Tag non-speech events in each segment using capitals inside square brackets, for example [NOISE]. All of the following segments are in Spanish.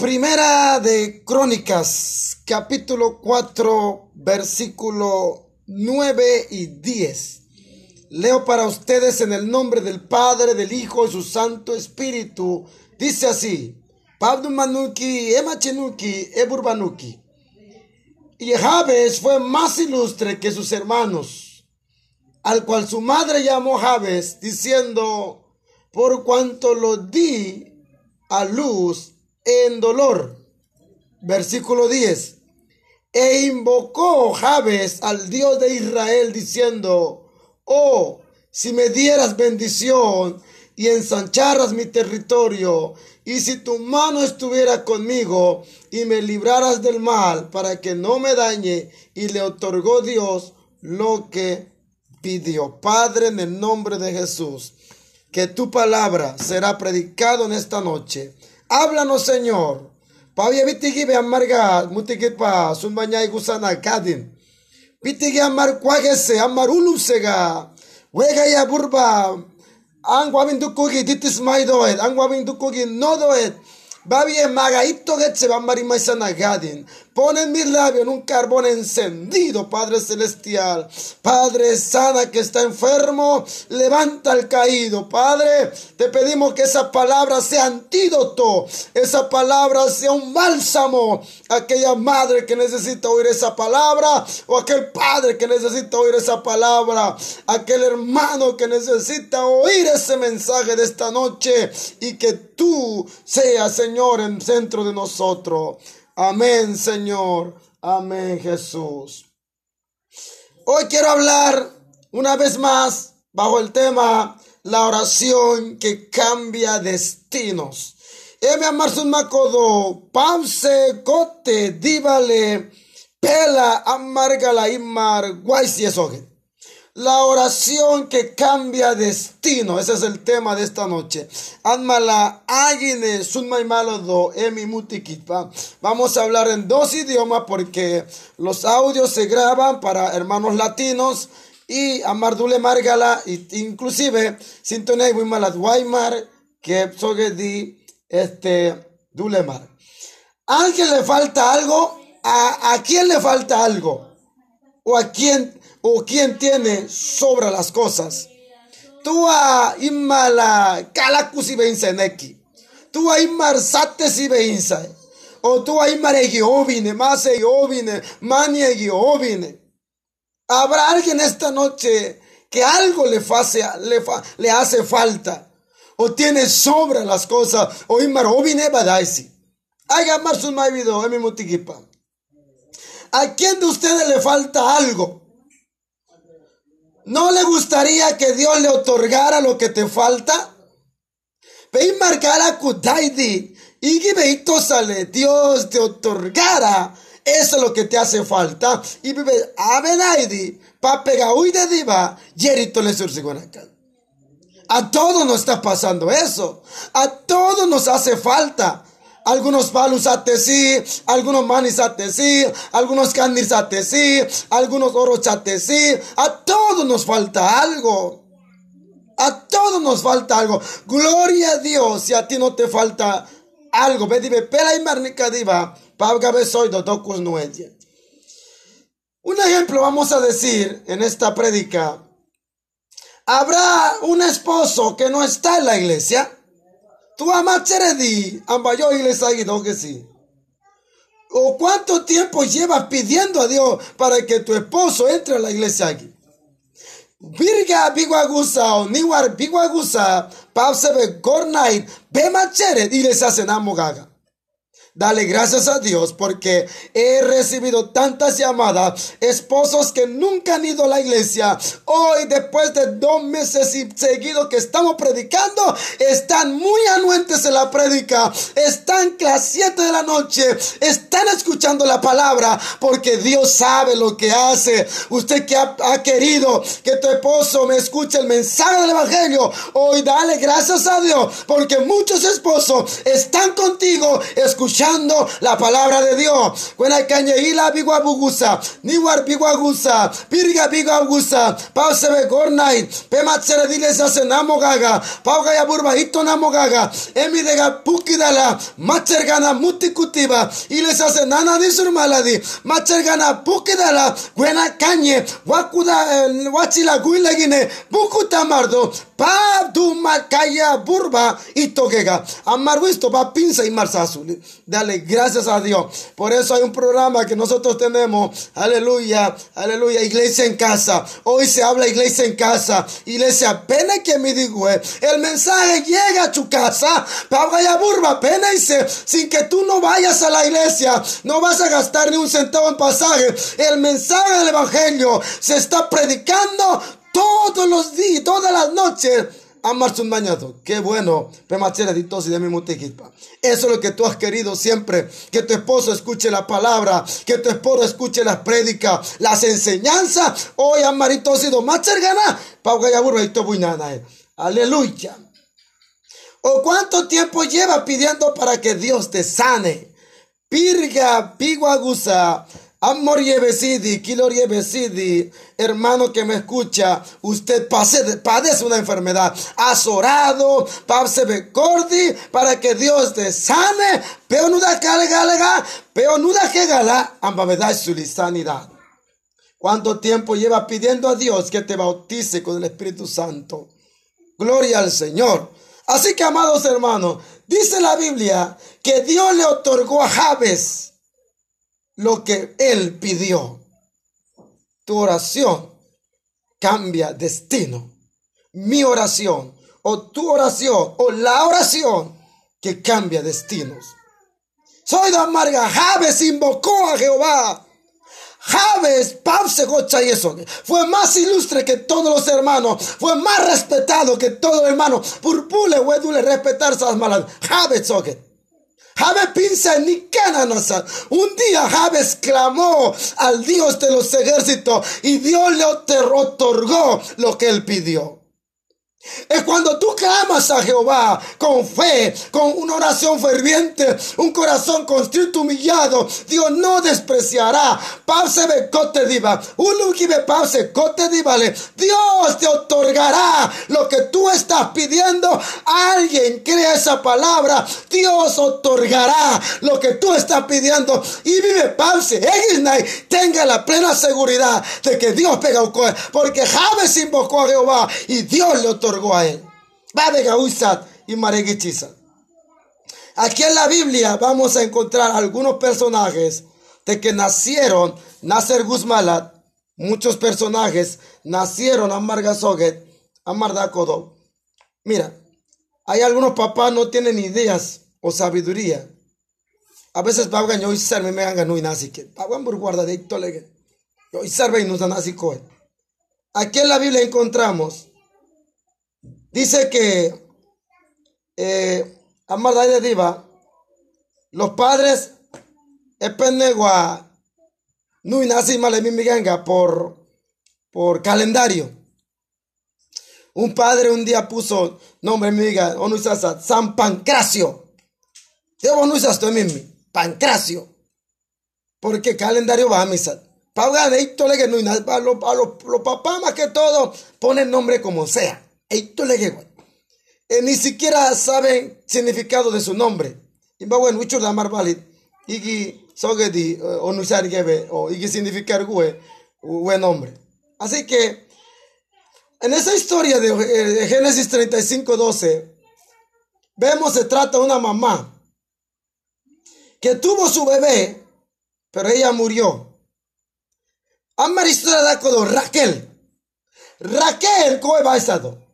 Primera de Crónicas, capítulo 4, versículo 9 y 10. Leo para ustedes en el nombre del Padre, del Hijo y su Santo Espíritu. Dice así, Pablo Manuki, Emachenuki, Eburbanuki. Y Jabes fue más ilustre que sus hermanos, al cual su madre llamó Jabes, diciendo, por cuanto lo di a luz en dolor. Versículo 10. E invocó Jabes al Dios de Israel diciendo, oh, si me dieras bendición y ensancharas mi territorio, y si tu mano estuviera conmigo y me libraras del mal para que no me dañe, y le otorgó Dios lo que pidió. Padre, en el nombre de Jesús, que tu palabra será predicado en esta noche. Háblanos, Señor. Pavia vitigi be amarga mutigi pa sunbanya igusana kadin. Vitigi amar kwagese amar ulusega. Wega ya burba. Ang wabin dukugi ditis maidoet. Ang wabin dukugi nodoet. Pon en mis labios un carbón encendido, Padre Celestial. Padre sana que está enfermo, levanta al caído. Padre, te pedimos que esa palabra sea antídoto, esa palabra sea un bálsamo. Aquella madre que necesita oír esa palabra, o aquel padre que necesita oír esa palabra, aquel hermano que necesita oír ese mensaje de esta noche y que tú seas, Señor, en centro de nosotros. Amén, Señor. Amén, Jesús. Hoy quiero hablar una vez más bajo el tema la oración que cambia destinos. Eme amarsun makodo, pamse kote, divale, pela, amargala, imar, guaysi esogen. La oración que cambia destino. Ese es el tema de esta noche. Vamos a hablar en dos idiomas porque los audios se graban para hermanos latinos y Amardule Margala, inclusive Sintonei Wimalat Weimar, que soge di este Dulemar. ¿A alguien le falta algo? ¿A, ¿A quién le falta algo? ¿O a quién o quien tiene sobra las cosas. Tú a imala kalakusi neki. Tú a imar si beinsa. O tú a imar egiobine, más egiobine, mani egiobine. Habrá alguien esta noche que algo le, le, le hace falta. O tiene sobra las cosas. O imar obine badaisi. Haga más un video en mi mutiquipa. ¿A quién de ustedes le falta algo? ¿No le gustaría que Dios le otorgara lo que te falta? Ve marcar Kudaidi y sale, Dios te otorgara eso es lo que te hace falta. Y vive Abenaidi, papega de diva, yerito le A todos nos está pasando eso. A todos nos hace falta. Algunos palus sí, algunos manis sí, algunos candies sí, algunos oros sí. A todos nos falta algo. A todos nos falta algo. Gloria a Dios si a ti no te falta algo. Ve, pela y marnica diva, soy Un ejemplo vamos a decir en esta prédica. Habrá un esposo que no está en la iglesia Tú di ambayo iglesia que sí. ¿O cuánto tiempo llevas pidiendo a Dios para que tu esposo entre a la iglesia aquí? Virga biguagusa o niwar biguagusa, pausebe gornait, be machere, y les. Dale gracias a Dios porque he recibido tantas llamadas, esposos que nunca han ido a la iglesia. Hoy, después de dos meses y seguido que estamos predicando, están muy anuentes en la predica. Están a las 7 de la noche están escuchando la palabra porque Dios sabe lo que hace. Usted que ha, ha querido que tu esposo me escuche el mensaje del Evangelio, hoy dale gracias a Dios porque muchos esposos están contigo escuchando la palabra de Dios. Buena caña y la biguabugusa, niwar biguagusa, pirga biguagusa, pausebe gornait, pematsere dile se namo gaga, pauga ya burba hito namo gaga, emi dega pukidala, machergana mutikutiba, y les hace nana disurmaladi, machergana pukidala, buena cañe, wakuda, wachila guilegine, bukutamardo, pa du makaya burba y toquega. Amar visto va pinza y marza azul. Dale gracias a Dios. Por eso hay un programa que nosotros tenemos. Aleluya, aleluya. Iglesia en casa. Hoy se habla iglesia en casa. Iglesia, pena que me digo. Eh. El mensaje llega a tu casa. Paga burba, pena. Sin que tú no vayas a la iglesia. No vas a gastar ni un centavo en pasaje. El mensaje del evangelio se está predicando todos los días, todas las noches amarse un bañado. Qué bueno. Eso es lo que tú has querido siempre. Que tu esposo escuche la palabra. Que tu esposo escuche las prédicas, las enseñanzas. Hoy amarito sido gana. Eh. Aleluya. ¿O cuánto tiempo lleva pidiendo para que Dios te sane? Pirga, piguagusa. Amor Yebesidi, Kilor Yebesidi, hermano que me escucha, usted padece una enfermedad. Has orado, Cordi, para que Dios te sane, pero no da galega, pero no da que gala, ambaveda su sanidad. ¿Cuánto tiempo lleva pidiendo a Dios que te bautice con el Espíritu Santo? Gloria al Señor. Así que, amados hermanos, dice la Biblia que Dios le otorgó a Jabes lo que Él pidió. Tu oración cambia destino. Mi oración o tu oración o la oración que cambia destinos. Soy de amarga. Javes invocó a Jehová. Javes, Pabse eso. Fue más ilustre que todos los hermanos. Fue más respetado que todo hermano. Purpule, huedule, respetar esas malas. Javes, Jabe pinza ni Un día Jabes clamó al Dios de los ejércitos y Dios le otorgó lo que él pidió. Es cuando tú clamas a Jehová con fe, con una oración ferviente, un corazón constrito humillado, Dios no despreciará. Pause cote diva, pause cote divale. Dios te otorgará lo que tú estás pidiendo. Alguien crea esa palabra. Dios otorgará lo que tú estás pidiendo. Y vive pause, tenga la plena seguridad de que Dios pega porque Javes invocó a Jehová y Dios le otorgó a él. y Aquí en la Biblia vamos a encontrar algunos personajes de que nacieron, Nacer Guzmalat, muchos personajes nacieron a Margasoget, a Mardakodo. Mira, hay algunos papás no tienen ideas o sabiduría. A veces pagan yo y serme me hagan y nazi que por guardadito lege. Yo y serve y nos Aquí en la Biblia encontramos Dice que eh, de Diva, los padres epenegua no nasi miganga por por calendario. Un padre un día puso nombre miga onusasa San Pancracio. Debo onusas to mimi Pancracio. Porque calendario va a misa. Paga de que no los papás más que todo ponen nombre como sea. Eh, ni siquiera saben significado de su nombre. Imbawen mucho de amar valid. Igi sogedi eh, onusar gebe o igi significar gue buen nombre. Así que en esa historia de eh, Génesis 35, 12, vemos se trata de una mamá que tuvo su bebé, pero ella murió. Amar historia de Raquel. Raquel, ¿cómo va a estado?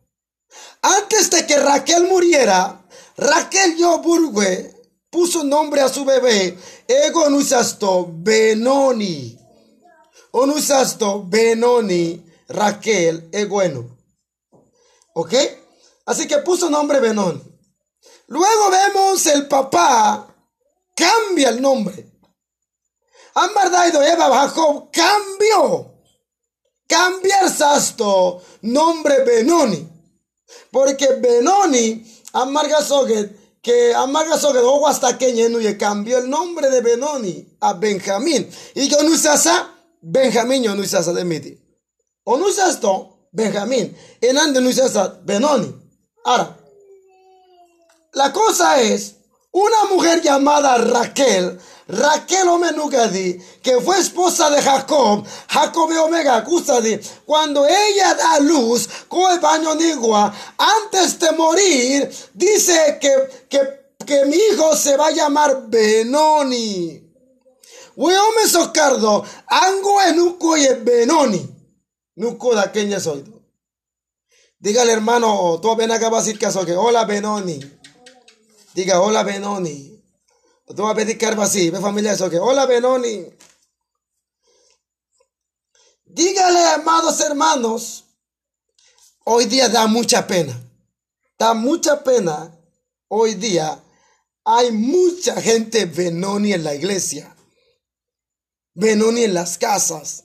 Antes de que Raquel muriera, Raquel Yoburgue puso nombre a su bebé, Ego Onusasto Benoni. Onusasto Benoni, Raquel Egueno. ¿Ok? Así que puso nombre Benoni. Luego vemos el papá cambia el nombre. Amardaido Eva Jacob cambió. Cambia el sasto nombre Benoni. Porque Benoni, Amarga Soget, que amarga hasta que y cambió el nombre de Benoni a Benjamín. Y yo no usasa Benjamín yo no usasa de miti. O no esto Benjamín. En ande no usasa Benoni. Ahora, la cosa es, una mujer llamada Raquel, Raquel Omenugadi, que fue esposa de Jacob, Jacob Omega Cusadi, cuando ella da luz, con baño nigua, antes de morir, dice que, que, que mi hijo se va a llamar Benoni. Weome socardo, ango enuco y Benoni. Nuco da queña soy. Dígale hermano, tú ven acá a decir que hola Benoni. Diga hola Benoni. Tú vas a pedir cargo así, ve familia eso que, hola Benoni. Dígale, amados hermanos, hoy día da mucha pena. Da mucha pena. Hoy día hay mucha gente Benoni en la iglesia. Benoni en las casas.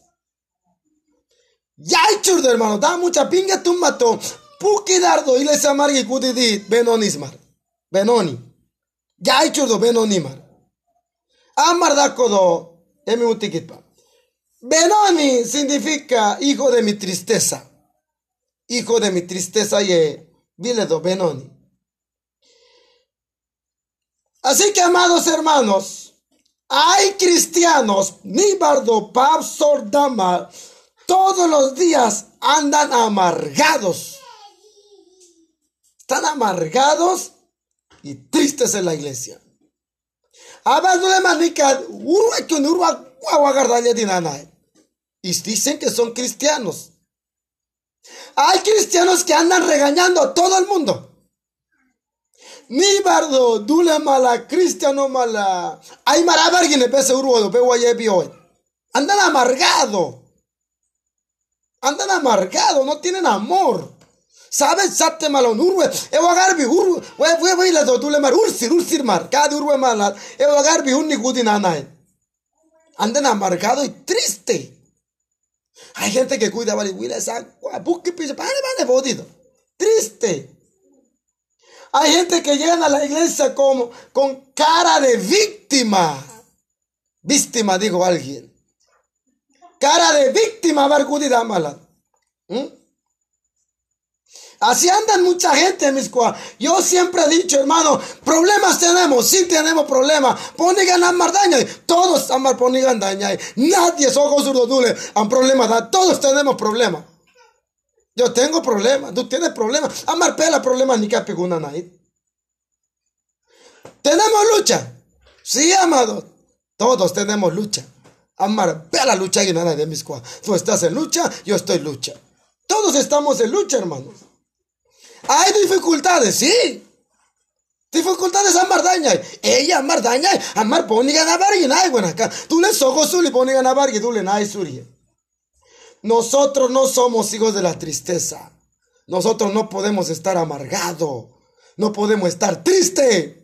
Ya hay churdo, hermano. Da mucha pinga tu mato. Puki dardo y les amargue kudidit. Benonismar. Benoni. Ya churdo benonimar. Amar dakodo. Benoni significa hijo de mi tristeza. Hijo de mi tristeza ye viledo Benoni. Así que amados hermanos, hay cristianos, ni bardo, pap, sordama, todos los días andan amargados. Están amargados y tristes en la iglesia. Y dicen que son cristianos. Hay cristianos que andan regañando a todo el mundo. Ni bardo, dule mala, cristiano mala. Hay marabargine pese urwodo, pe hoy. Andan amargados. Andan amargados, no tienen amor. ¿Sabes? Satte malon urwe. Ewa garbi urwe. We we we la dotule mar ursir ursir mar. Cada urwe malat. Ewa garbi unni gudi nanay. Andan amargado y triste. Hay gente que cuida vale wila esa buque piso. Pane pane bodido. Triste. Hay gente que llegan a la iglesia como con cara de víctima. Víctima, dijo alguien. Cara de víctima, bargudida mala. ¿Mm? Así andan mucha gente, mis cuas. Yo siempre he dicho, hermano, problemas tenemos, sí tenemos problemas. Ponigan a mardaña, todos amar ponigan daña. Nadie es ojos dule, han problemas, todos tenemos problemas. Yo tengo problemas, tú tienes problemas. Amar pela problemas ni que peguna Tenemos lucha. Sí, amado. Todos tenemos lucha. Amar pela lucha y nada de mis cuas. Tú estás en lucha, yo estoy en lucha. Todos estamos en lucha, hermanos. Hay dificultades, sí. Dificultades a mardaña. Ella mardaña, amar poniga na bargi nai bueno acá. Tú le sogo suli poniga na tú le nai suri. Nosotros no somos hijos de la tristeza. Nosotros no podemos estar amargado. No podemos estar triste.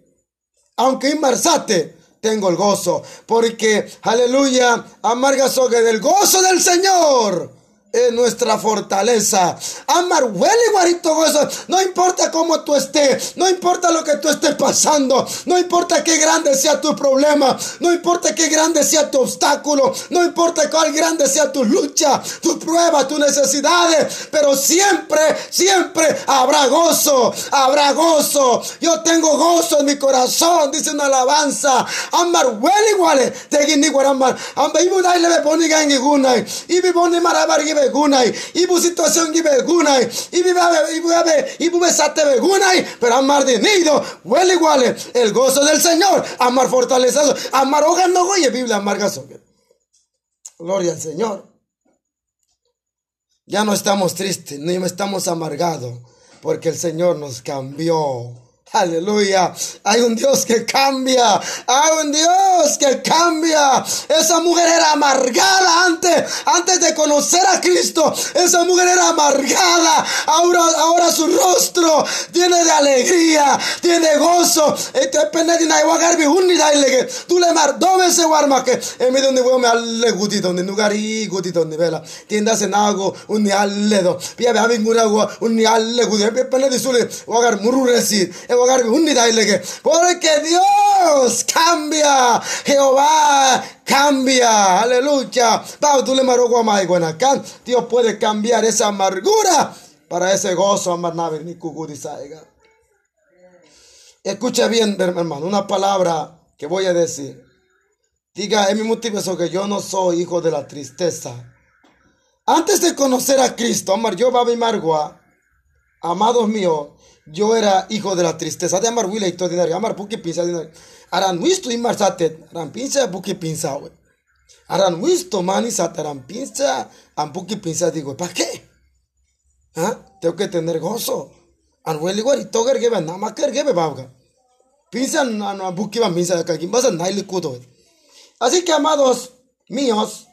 Aunque inmarsate, tengo el gozo. Porque, aleluya, amarga soga del gozo del Señor es nuestra fortaleza. Amar, huele guarito eso. No importa cómo tú estés, no importa lo que tú estés pasando, no importa qué grande sea tu problema, no importa qué grande sea tu obstáculo, no importa cuál grande sea tu lucha, tu prueba, tus necesidades, pero siempre, siempre habrá gozo, habrá gozo. Yo tengo gozo en mi corazón, dice una alabanza. Amar, huele igual, te. Amar, ibu le me pone gangi gunay, ibi pone marabar begunay, ibu situación que begunay, ibu babe, ibu babe, ibu besate begunay, pero amar de nido, huele igual, el gozo del Señor, amar fortalezado, amar hogar no goye, Biblia amarga Gloria al Señor. Ya no estamos tristes, ni estamos amargados, porque el Señor nos cambió. Aleluya. Hay un Dios que cambia. Hay un Dios que cambia. Esa mujer era amargada antes, antes de conocer a Cristo. Esa mujer era amargada. Ahora, ahora su rostro tiene de alegría, tiene gozo. Este Tú le mar dove se guarma que en medio donde voy me alle gudito, donde nugari gudito, donde vela. Tiendas en algo, un ni alledo. Pia be having un ni alle. Pene di sule, wagar muru resir. Porque Dios cambia. Jehová cambia. Aleluya. Dios puede cambiar esa amargura para ese gozo. Escucha bien, hermano, una palabra que voy a decir. Diga, es mi motivo que yo no soy hijo de la tristeza. Antes de conocer a Cristo, amar yo Babi Margua, amados míos, yo era hijo de la tristeza. De amar wile y dinario, amar puki pinza dinario. Aran wisto imar satet, aran pinza puki pinza. Aran wisto mani sat, aran pinza, an puki pinza, digo, ¿para qué? ¿Ah? Tengo que tener gozo. An weli igual y toger gebe, nada más que gebe, babga. Pinza, an puki van pinza, que aquí vas a naili kudo, Así que, amados míos,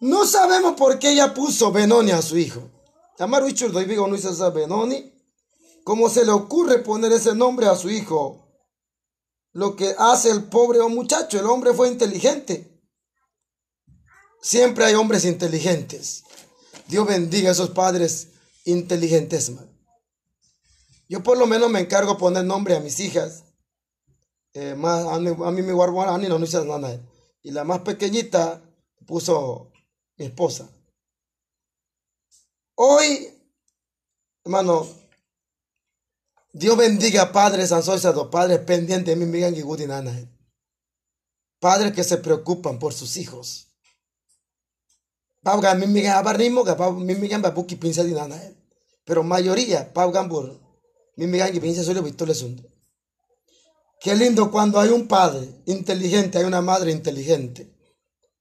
no sabemos por qué ella puso Benoni a su hijo. Amaru doy digo no hizo Benoni. ¿Cómo se le ocurre poner ese nombre a su hijo? Lo que hace el pobre muchacho, el hombre fue inteligente. Siempre hay hombres inteligentes. Dios bendiga a esos padres inteligentes, Yo por lo menos me encargo de poner nombre a mis hijas. Eh, a, mí, me guardo a no hizo nada. Y la más pequeñita puso mi esposa. Hoy, hermano, Dios bendiga padres ansiosos, padres pendientes de mi y Padres que se preocupan por sus hijos. Pero mayoría, Qué lindo cuando hay un padre inteligente, hay una madre inteligente.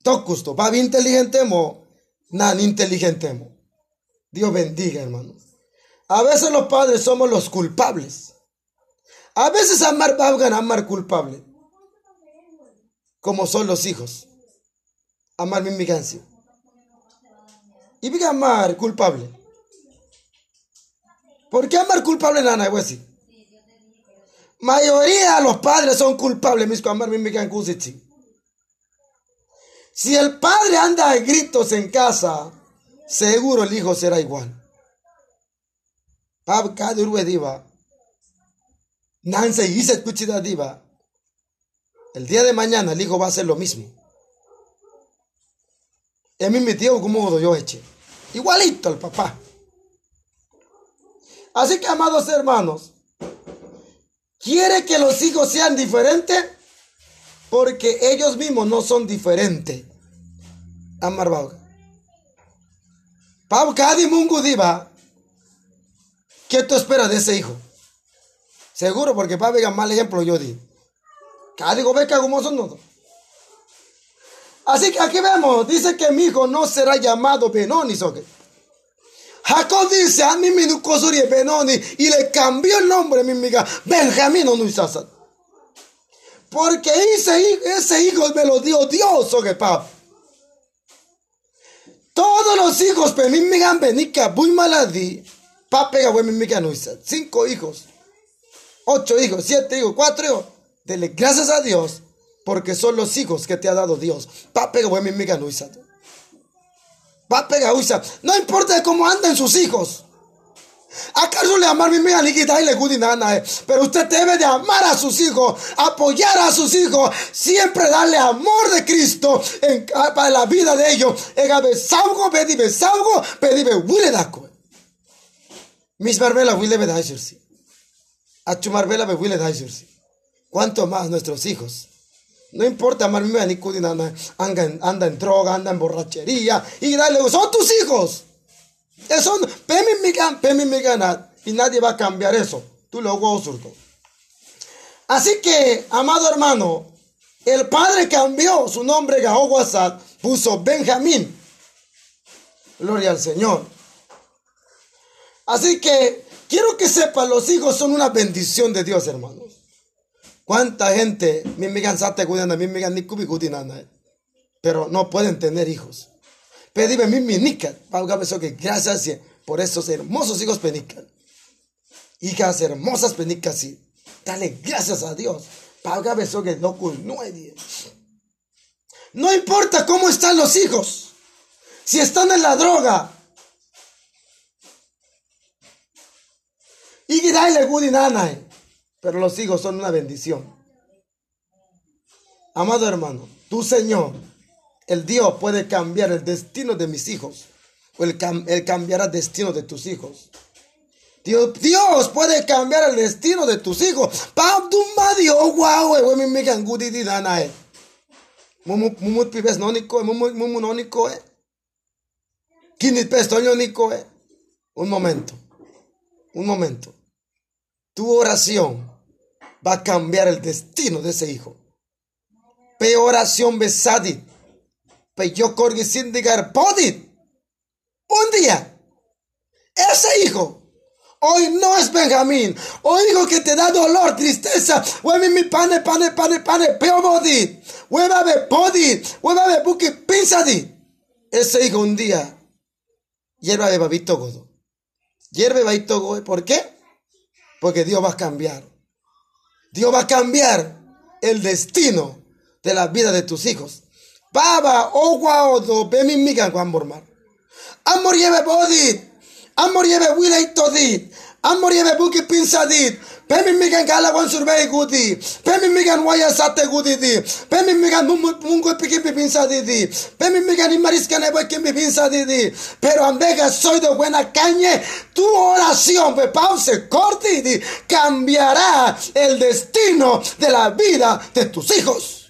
Tocusto, va bien inteligente mo, nan inteligente mo. Dios bendiga, hermanos. A veces los padres somos los culpables. A veces amar babgan amar culpable. Como son los hijos. Amar mi migancia. Y diga amar culpable. ¿Por qué amar culpable, nana? Pues Mayoría de los padres son culpables, mis amar mi. Si el padre anda a gritos en casa, seguro el hijo será igual. Diva. Nanse dice diva. El día de mañana el hijo va a hacer lo mismo. Y mí me dio como yo eche. Igualito al papá. Así que, amados hermanos, ¿quiere que los hijos sean diferentes? Porque ellos mismos no son diferentes. Amar. Pau Mungu Diva. ¿Qué tú esperas de ese hijo? Seguro, porque para ver mal ejemplo yo di. Kadi Gobeca como son nosotros. Así que aquí vemos, dice que mi hijo no será llamado Benoni. Jacob dice, a Kosuri Benoni, y le cambió el nombre, mi amiga, Benjamín no Porque ese, hijo me lo dio Dios, ¿soque, papá? Todos los hijos, pero mi migan benica, muy maladi, papega, mi miga nuisa. Cinco hijos, ocho hijos, siete hijos, cuatro hijos. Dele gracias a Dios, porque son los hijos que te ha dado Dios. Papega, mi miga nuisa. Papega, uisa. No importa cómo anden sus hijos. ¿Acaso le amar mi amiga y le nada? Eh? Pero usted debe de amar a sus hijos, apoyar a sus hijos, siempre darle amor de Cristo en, para la vida de ellos. Egabe saugo, pedibe saugo, pedibe huile daco. Mis barbela huile bedaisirsi. Achumarbela be huile daisirsi. ¿Cuánto más nuestros hijos? No importa, amar mi amiga nada. Anda en droga, anda en borrachería. Y dale, son tus hijos. Eso, y nadie va a cambiar eso. Tú lo surto. Así que, amado hermano, el padre cambió su nombre Gahoguasat, puso Benjamín. Gloria al Señor. Así que quiero que sepan, los hijos son una bendición de Dios, hermanos. ¿Cuánta gente, pero no pueden tener hijos? Pedime mi minica. que gracias por esos hermosos hijos penicas. Hijas hermosas penicas, sí. Dale gracias a Dios. No importa cómo están los hijos. Si están en la droga. Pero los hijos son una bendición. Amado hermano, tu Señor, el Dios puede cambiar el destino de mis hijos, o él, cambiará el destino de tus hijos. Dios, Dios puede cambiar el destino de tus hijos. Pam tu madio wow we mi mi kan gudi di dana e. Mumu mumu pibes noniko mumu mumu noniko e. Kini pesto noniko e. Un momento. Un momento. Tu oración va a cambiar el destino de ese hijo. Pe oración besadi. Pe yo corgi sin digar podit. Un día. Ese hijo Hoy no es Benjamín. Hoy digo que te da dolor, tristeza. Hueve mi pane, pane, pane, pane, peo de body. Hueva de buki pinsadi. Ese hijo un día. Hierba de babito godo. Hierba de babito godo. ¿Por qué? Porque Dios va a cambiar. Dios va a cambiar el destino de la vida de tus hijos. Baba, ogua odo, be mi migan, Bormar. Amor lleve body. Amor lleve wile itodit. Amor lleve buki pinsadit. Pemi migan gala wan survey gudi. Pemi migan waya sate gudi di. Pemi migan mungo piki pinsadit di. Pemi migan imarisca nebo kimbi pinsadit di. Pero andega soy de buena caña. Tu oración, pe pause corti di. Cambiará el destino de la vida de tus hijos.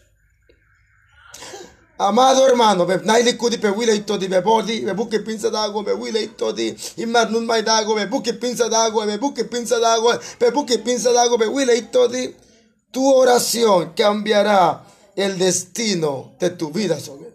Amado hermano, be naili kudi pe wile itodi be bodi, be buke pinza dago, be wile itodi, imar nun mai dago, be buke pinza dago, be buke pinza dago, be buke pinza dago, be wile itodi. Tu oración cambiará el destino de tu vida sobre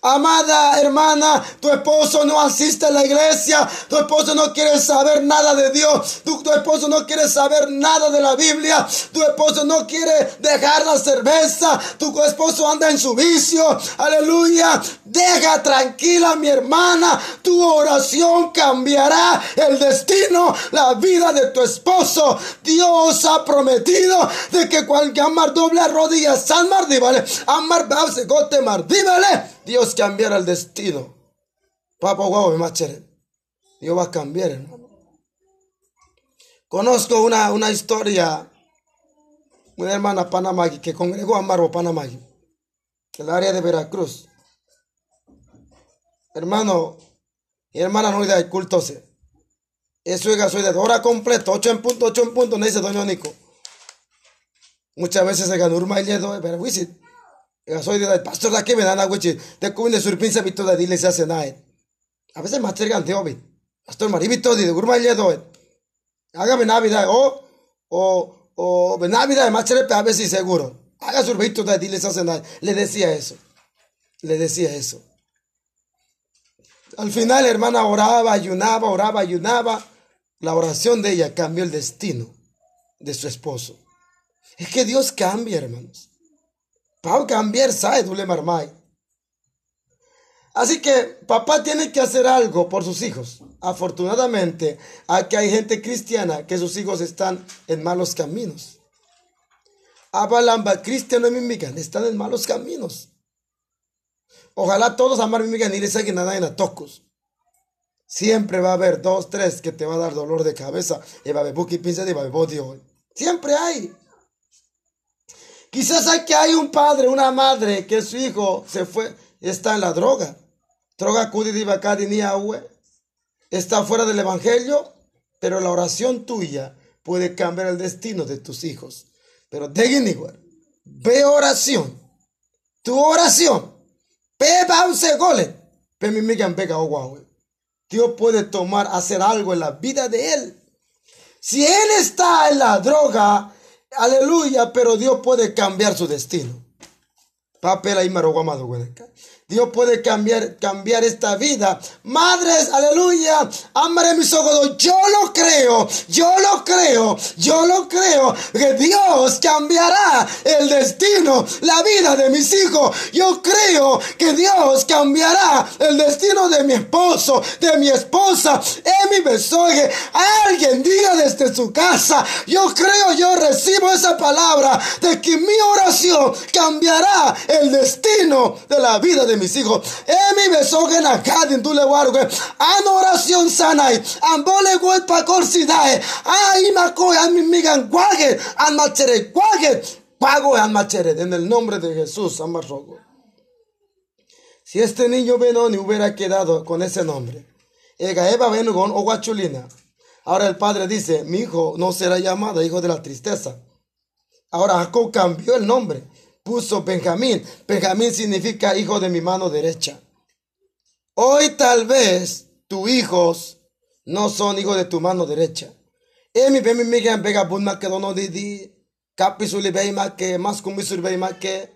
Amada hermana, tu esposo no asiste a la iglesia, tu esposo no quiere saber nada de Dios, tu, esposo no quiere saber nada de la Biblia, tu esposo no quiere dejar la cerveza, tu esposo anda en su vicio, aleluya, deja tranquila mi hermana, tu oración cambiará el destino, la vida de tu esposo. Dios ha prometido de que cualquier amar doble rodillas, San Mardíbale, amar gote Mardíbale, Dios cambiará el destino. Papa guau, Dios va a cambiar. Conozco una, una historia, una hermana Panamá que congregó a Marbo Panamá, el área de Veracruz. Hermano, mi hermana no de culto se. Eso es hora completa, 8 en punto, 8 en punto, no dice doña Nico. Muchas veces se ganó un maile, pero wisit soy de pastor da que me dan agua de cubin de surpinza vito da dile se hace nada. A veces más cercan de obi pastor maribito de gurma yedo hágame navidad o o o navidad más cerca a veces seguro. Haga surbito da dile se hace nada. Le decía eso. Le decía eso. Al final hermana oraba ayunaba oraba ayunaba. La oración de ella cambió el destino de su esposo. Es que Dios cambia hermanos Cambiar dule. Así que papá tiene que hacer algo por sus hijos. Afortunadamente, aquí hay gente cristiana que sus hijos están en malos caminos. Abalamba, cristiano mimigan, están en malos caminos. Ojalá todos amar mimigan y les hagan nada en tocos. Siempre va a haber dos, tres que te va a dar dolor de cabeza. Y va de Siempre hay. Quizás hay que hay un padre, una madre, que su hijo se fue, está en la droga. Droga está fuera del evangelio, pero la oración tuya puede cambiar el destino de tus hijos. Pero de ve oración, tu oración, pe bause gole, pe mi Dios puede tomar, hacer algo en la vida de él. Si él está en la droga, Aleluya, pero Dios puede cambiar su destino. Papel ahí Dios puede cambiar, cambiar esta vida. Madres, aleluya. Amaré mis ojos. Yo lo creo. Yo lo creo. Yo lo creo. Que Dios cambiará el destino, la vida de mis hijos. Yo creo que Dios cambiará el destino de mi esposo, de mi esposa. En mi besoje. Alguien diga desde su casa. Yo creo, yo recibo esa palabra de que mi oración cambiará el destino de la vida de mis hijos. Emi besogen acá en tu leguargo. An oración sanai. Ambole gol pa corsidae. Ay macoy a mi migan guague. An machere guague. Pago an machere. En el nombre de Jesús, amarrogo. Si este niño Benoni hubiera quedado con ese nombre, Ega Eva Benugon o Guachulina. Ahora el padre dice, mi hijo no será llamado hijo de la tristeza. Ahora Jacob cambió el nombre, puso Benjamín. Benjamín significa hijo de mi mano derecha. Hoy tal vez tus hijos no son hijos de tu mano derecha. Emi bemi migan bega bunma que dono didi, capisuli beima que más kumisuri beima que,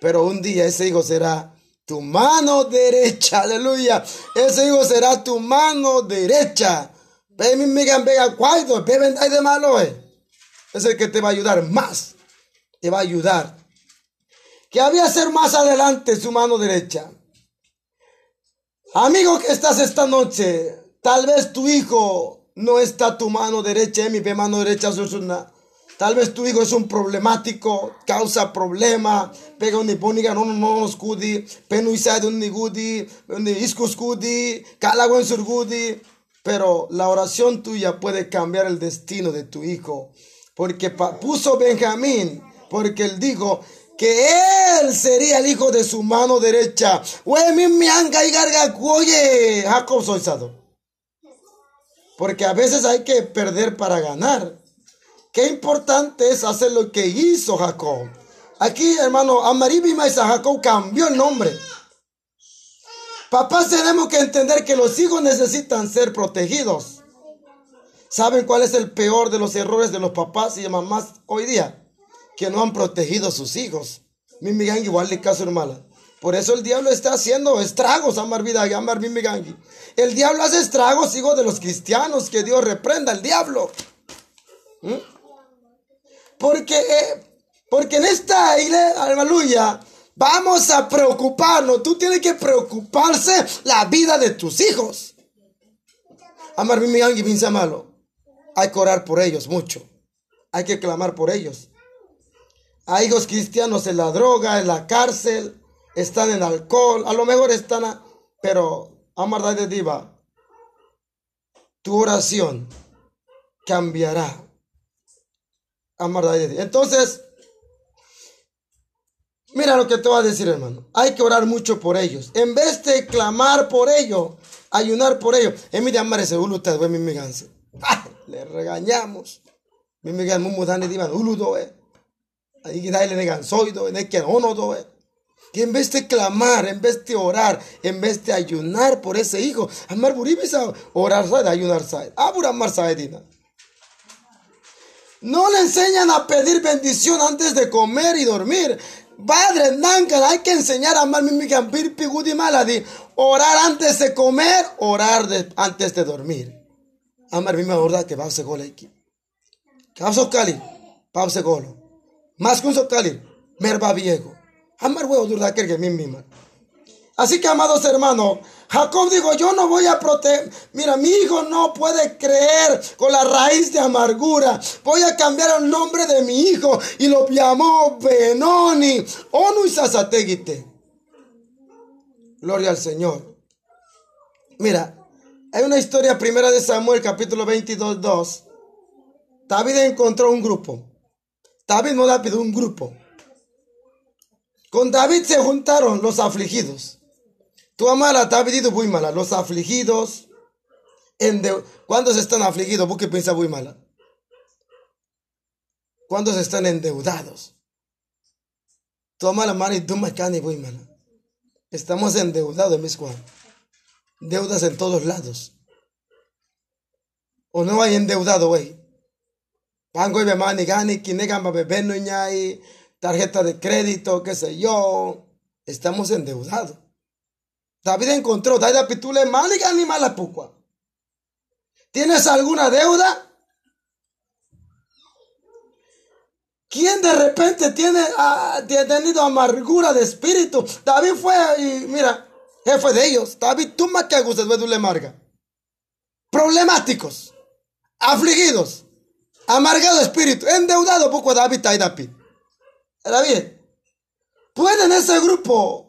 pero un día ese hijo será tu mano derecha, aleluya. Ese hijo será tu mano derecha. Ve mi migan vega cuaido, ve de malo. Eh. Es el que te va a ayudar más. Te va a ayudar. Que había ser más adelante su mano derecha. Amigo que estás esta noche, tal vez tu hijo no está tu mano derecha, mi mano derecha, una Tal vez tu hijo es un problemático, causa problema, pega un nipónica, no, no, scudi, penuisad un nigudi, un isco scudi, en surgudi. Pero la oración tuya puede cambiar el destino de tu hijo. Porque puso Benjamín, porque él dijo que él sería el hijo de su mano derecha. Jacob soy Porque a veces hay que perder para ganar. Qué importante es hacer lo que hizo Jacob. Aquí, hermano, Amaribima y Jacob cambió el nombre. Papás tenemos que entender que los hijos necesitan ser protegidos. ¿Saben cuál es el peor de los errores de los papás y mamás hoy día? Que no han protegido a sus hijos. Mimigangi, igual caso hermana. Por eso el diablo está haciendo estragos, Amar Vida, Amar Mimigangi. El diablo hace estragos, hijo de los cristianos. Que Dios reprenda al diablo. ¿Mm? Porque, porque en esta iglesia, aleluya, vamos a preocuparnos. Tú tienes que preocuparse la vida de tus hijos. Amar mi y malo. Hay que orar por ellos mucho. Hay que clamar por ellos. Hay hijos cristianos en la droga, en la cárcel, están en alcohol, a lo mejor están, a, pero Amar de Diva, tu oración cambiará entonces, mira lo que te voy a decir, hermano. Hay que orar mucho por ellos. En vez de clamar por ellos, ayunar por ellos. En mi de ese. [LAUGHS] Le regañamos. Mi migan mu mudane divan ulu do eh. Ahí que le negan soy que no do eh. Y en vez de clamar, en vez de orar, en vez de ayunar por ese hijo, amar buribisa, orar ayunar. Abur amar. No le enseñan a pedir bendición antes de comer y dormir. Padre, nanka, hay que enseñar a Malmimicampir Pigudi Maladi. Orar antes de comer, orar antes de dormir. Amar mi verdad que va a ser gol aquí. Que va a cali, va a ser golo. Más que un cali, merva viejo. Amar huevo. Así que, amados hermanos, Jacob dijo, yo no voy a proteger. Mira, mi hijo no puede creer con la raíz de amargura. Voy a cambiar el nombre de mi hijo y lo llamó Benoni. Onu Sasateguite. Gloria al Señor. Mira, hay una historia primera de Samuel, capítulo 22, 2. David encontró un grupo. David no da pidió un grupo. Con David se juntaron los afligidos. Tu amala está pedido muy mala. Los afligidos. ¿Cuántos están afligidos? ¿Por qué piensa muy mala? ¿Cuántos están endeudados? Tu amala mani tu macani muy mala. Estamos endeudados, mis Juan. Deudas en todos lados. O no hay endeudado, güey. Pango y mani gani, kinegan no ñay, tarjeta de crédito, qué sé yo. Estamos endeudados. David encontró, Daida pitule maliga ni malapucua. ¿Tienes alguna deuda? ¿Quién de repente tiene ha tenido amargura de espíritu? David fue y mira, jefe de ellos. David, tú más que gustas de marga. Problemáticos, afligidos, amargado espíritu, endeudado poco David David. ¿Era bien? ¿Puede en ese grupo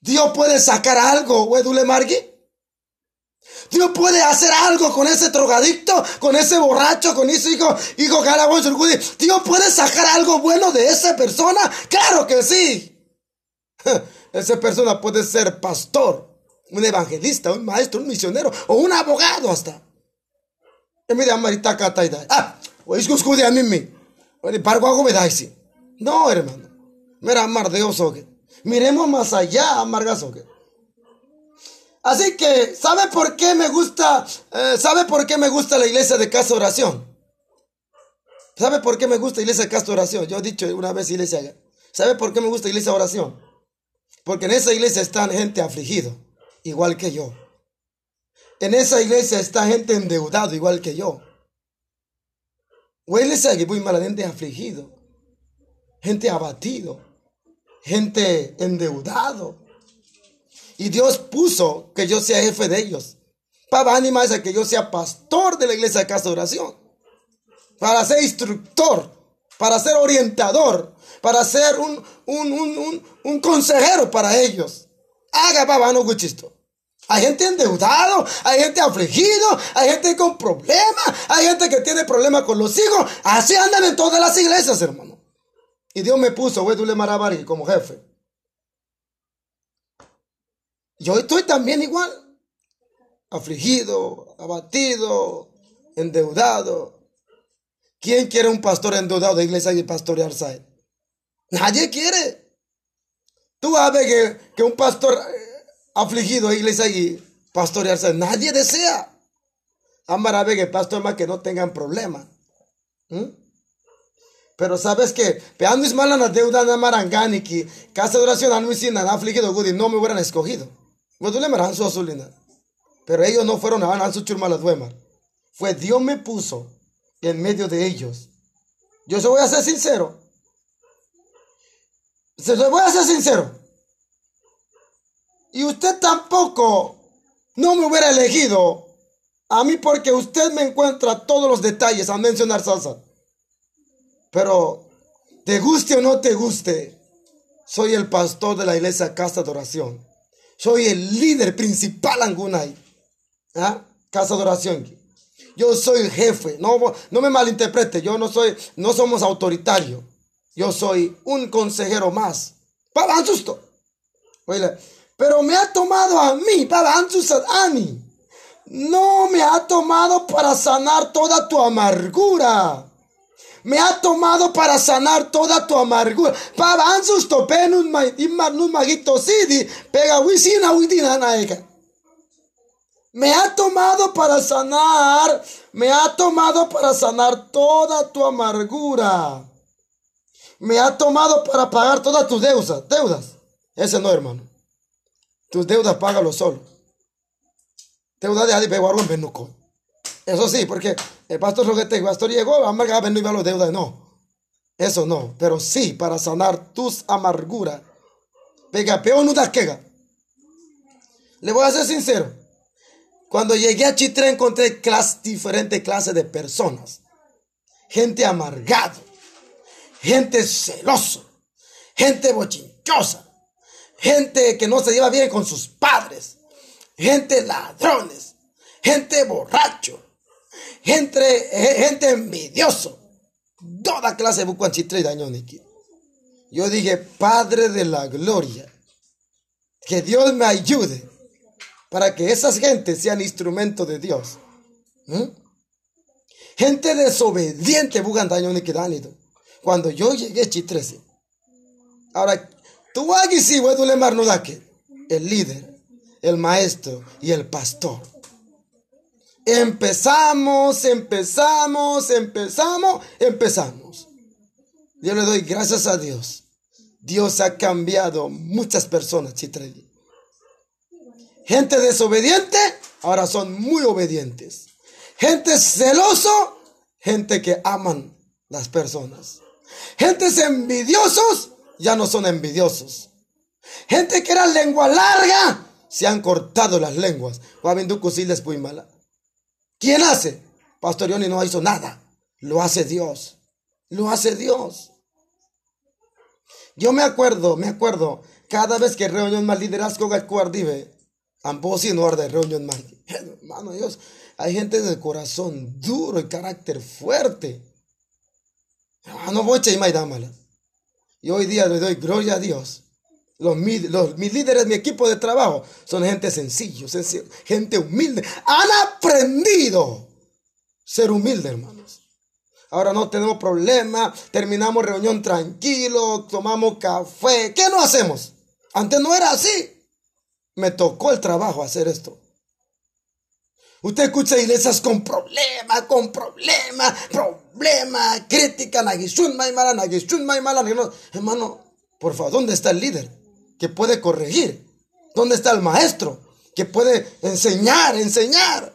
Dios puede sacar algo, Wedule Margui? Dios puede hacer algo con ese drogadicto, con ese borracho, con ese hijo, hijo Dios puede sacar algo bueno de esa persona. Claro que sí. [LAUGHS] Esa persona puede ser pastor, un evangelista, un maestro, un misionero o un abogado hasta. Ah, No, hermano. Mira, amar Dios, Miremos más allá, amargas, Así que, ¿sabe por qué me gusta, eh, sabe por qué me gusta la iglesia de casa oración? ¿Sabe por qué me gusta la iglesia de casa oración? Yo he dicho una vez iglesia, ¿sabe por qué me gusta la iglesia de oración? Porque en esa iglesia están gente afligido, igual que yo. En esa iglesia está gente endeudado, igual que yo. Iglesia que muy mala gente afligido, gente abatido, gente endeudado. Y Dios puso que yo sea jefe de ellos. Para animar a que yo sea pastor de la iglesia de casa de oración. Para ser instructor, para ser orientador, para ser un, un, consejero para ellos. Haga papá, no guchisto. Hay gente endeudado, hay gente afligido, hay gente con problemas, hay gente que tiene problemas con los hijos. Así andan en todas las iglesias, hermano. Y Dios me puso, güey, tú le Marabari como jefe. Yo estoy también igual. Afligido, abatido, endeudado. ¿Quién quiere un pastor endeudado de iglesia y pastorear? Nadie quiere. Tú sabes que, que un pastor afligido iglesia y pastorearse. Nadie desea. Amar que pastor más que no tengan problema. ¿Mm? Pero sabes que, peando es mala la deuda de Marangani, que casa de oración no afligido, no me hubieran escogido. Pues Pero ellos no fueron a su churma Fue Dios me puso en medio de ellos. Yo se voy a ser sincero. Se voy a ser sincero. Y usted tampoco no me hubiera elegido a mí porque usted me encuentra todos los detalles a mencionar salsa. Pero, te guste o no te guste, soy el pastor de la iglesia Casa de Oración. Soy el líder principal Angunay. ¿Ah? Casa de Oración. Yo soy el jefe. No, no me malinterprete. Yo no soy, no somos autoritarios. Yo soy un consejero más. Para justo. Oye, pero me ha tomado a mí, para Ani. No me ha tomado para sanar toda tu amargura. Me ha tomado para sanar toda tu amargura. Para ansus topen un magito sidi, pega wisina. Me ha tomado para sanar, me ha tomado para sanar toda tu amargura. Me ha tomado para pagar todas tus deudas, deudas. Ese no, hermano. Tus deudas págalo solo. Deuda de Adi en Benuco. Eso sí, porque el pastor el pastor llegó, a no iba a los deudas. No. Eso no. Pero sí, para sanar tus amarguras. Pega peor no da quega. Le voy a ser sincero. Cuando llegué a Chitre encontré clase, diferentes clases de personas. Gente amargado. Gente celoso. Gente bochinchosa gente que no se lleva bien con sus padres, gente ladrones, gente borracho, gente, gente envidioso, toda clase de daño Yo dije, Padre de la Gloria, que Dios me ayude para que esas gentes sean instrumentos de Dios. ¿Mm? Gente desobediente, bugan daño Cuando yo llegué a Chitrese, ahora el líder, el maestro y el pastor. Empezamos, empezamos, empezamos, empezamos. Yo le doy gracias a Dios. Dios ha cambiado muchas personas, Gente desobediente, ahora son muy obedientes. Gente celoso, gente que aman las personas. Gentes envidiosos, ya no son envidiosos. Gente que era lengua larga, se han cortado las lenguas. mala. ¿Quién hace? Pastor Yoni no hizo nada. Lo hace Dios. Lo hace Dios. Yo me acuerdo, me acuerdo, cada vez que reunión más liderazgo Gacuardive, ambos no de reunión más. [LAUGHS] Hermano Dios, hay gente de corazón duro y carácter fuerte. No voy a dámala. Y hoy día le doy gloria a Dios. Los, los, mis líderes, mi equipo de trabajo, son gente sencillo, gente humilde. Han aprendido ser humilde, hermanos. Ahora no tenemos problema, terminamos reunión tranquilo, tomamos café. ¿Qué no hacemos? Antes no era así. Me tocó el trabajo hacer esto. Usted escucha iglesias con problemas, con problemas, problemas, crítica, nagisun mala, nagisun mala. Hermano, por favor, ¿dónde está el líder que puede corregir? ¿Dónde está el maestro que puede enseñar, enseñar?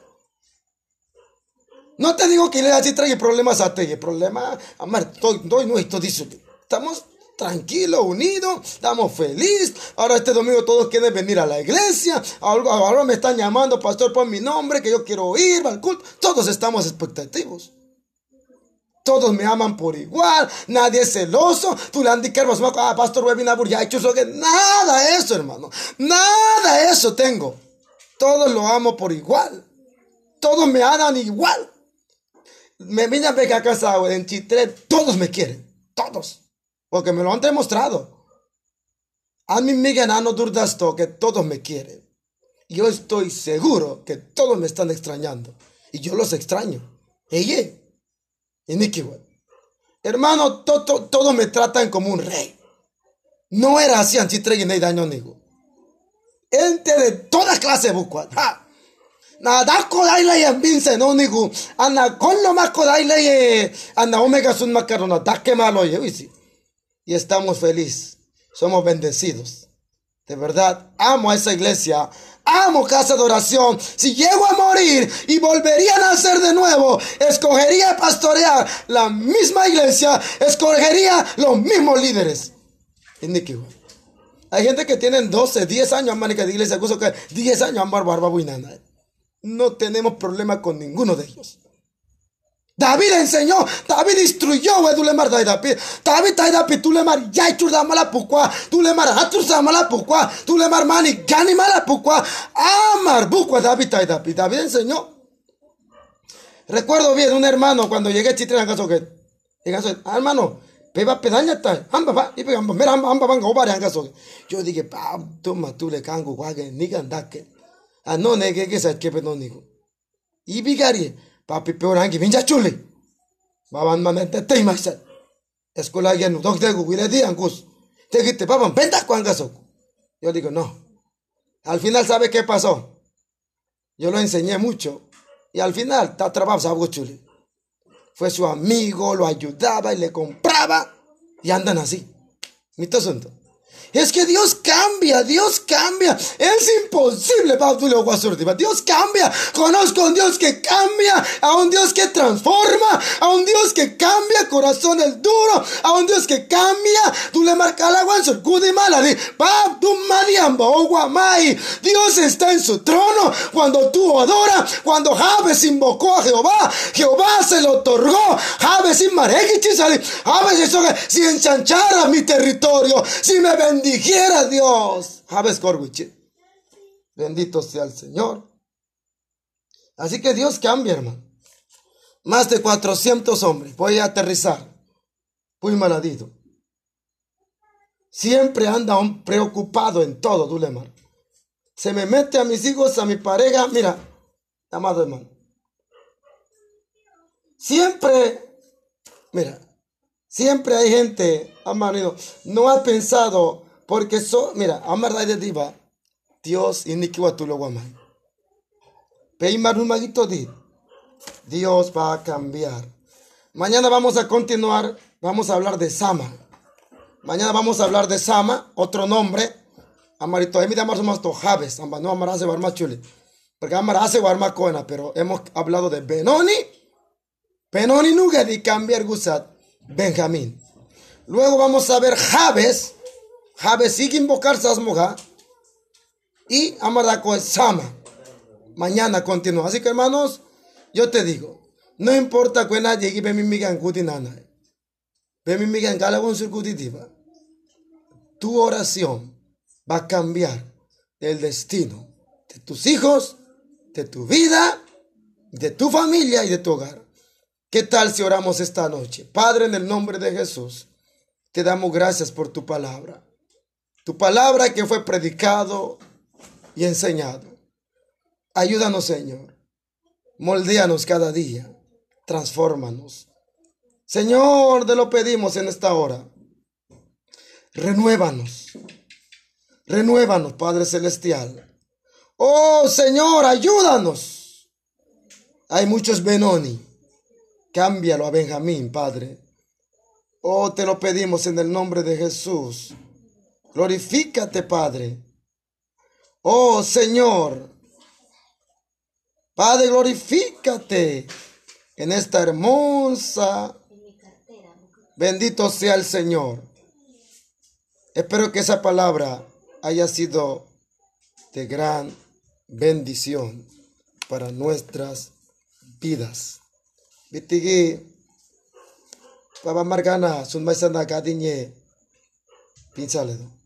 No te digo que le así trae problemas a ti, problema, amar, estoy, no estoy diciendo. Estamos tranquilos, unidos, estamos felices. Ahora este domingo todos quieren venir a la iglesia. Ahora me están llamando, pastor, por mi nombre, que yo quiero ir al culto. Todos estamos expectativos. Todos me aman por igual, nadie es celoso. Andas ah, pastor, ya hecho eso nada eso, hermano. Nada eso tengo. Todos lo amo por igual. Todos me aman igual. Me vine a a casa en Chitre, todos me quieren, todos, porque me lo han demostrado. A mí me no dudas que todos me quieren. Yo estoy seguro que todos me están extrañando. Y yo los extraño. Ella. Nicky, Hermano, todos me tratan como un rey. No era así y en daño nigo. Gente de toda clase bucuat na da kodaile ya binse no nigu ana lo más kodaile ye ana omega sun macarona da que malo ye y estamos felices somos bendecidos. De verdad amo a esa iglesia amo casa de oración si llego a morir y volvería a nacer de nuevo escogería pastorear la misma iglesia escogería los mismos líderes hay gente que tienen 12, 10 años en de iglesia, que 10 años en. No tenemos problema con ninguno de ellos. David enseñó, David instruyó, güey, tú le mar David. David, David, tú le mar ya da mala pucua, tú le mar da mala pucua, tú le mar mani gani mala pucua, amar bucua, David, David. David enseñó. Recuerdo bien un hermano cuando llegué a Chitre, caso que, hermano, peba pedaña está, amba va, y pega, mira, amba, amba, amba, amba, Yo dije, pa, toma, tú le cango, guague, ni gandake ano nege ke sat ke penon niku ibi gari papi peor hangi vinja chuli. Baban mamen te te masat escuela ya no doctor gu wile di angus te gite baban venta cuanga yo digo no. Al final sabe qué pasó yo lo enseñé mucho y al final está trabajando algo chuli. Fue su amigo lo ayudaba y le compraba y andan así. Mito asunto es que Dios cambia, Dios cambia. Es imposible, Dios cambia. Conozco a un Dios que cambia, a un Dios que transforma, a un Dios que cambia corazones duros, a un Dios que cambia. Tú le marcas la agua en su Dios está en su trono cuando tú adoras, cuando Jabes invocó a Jehová, Jehová se lo otorgó. Jabes sin Jabes si ensanchara mi territorio, si me bendiga bendijera Dios. Bendito sea el Señor. Así que Dios cambia, hermano. Más de 400 hombres. Voy a aterrizar. Muy maladito. Siempre anda un preocupado en todo, Dulemar. Se me mete a mis hijos, a mi pareja. Mira, amado hermano. Siempre, mira, siempre hay gente, amado, no ha pensado porque eso, mira, amar de diva, Dios iniquiwa tu lo. Peimar un maguito di. Dios va a cambiar. Mañana vamos a continuar, vamos a hablar de Sama. Mañana vamos a hablar de Sama, otro nombre. Amarito, emida más más tojaves, no amar hace más chuli. Porque amar hace más coena, pero hemos hablado de Benoni. Benoni nunca de cambiar gusat Benjamín. Luego vamos a ver Javes Jabe sigue invocar Sasmoja y Amarako Sama. Mañana continúa. Así que hermanos, yo te digo, no importa cuándo llegue mi migan kuti nana. mi migan gala un circutitiva. tu oración va a cambiar el destino de tus hijos, de tu vida, de tu familia y de tu hogar. ¿Qué tal si oramos esta noche? Padre, en el nombre de Jesús, te damos gracias por tu palabra. Tu palabra que fue predicado y enseñado. Ayúdanos, Señor. Moldéanos cada día. Transfórmanos. Señor, te lo pedimos en esta hora. Renuévanos. Renuévanos, Padre Celestial. Oh Señor, ayúdanos. Hay muchos Benoni. Cámbialo a Benjamín, Padre. Oh, te lo pedimos en el nombre de Jesús. Glorifícate, Padre. Oh Señor. Padre, glorifícate en esta hermosa. Bendito sea el Señor. Espero que esa palabra haya sido de gran bendición para nuestras vidas. Bitigi Baba Margana sun maisana gadiñe pinchaledo.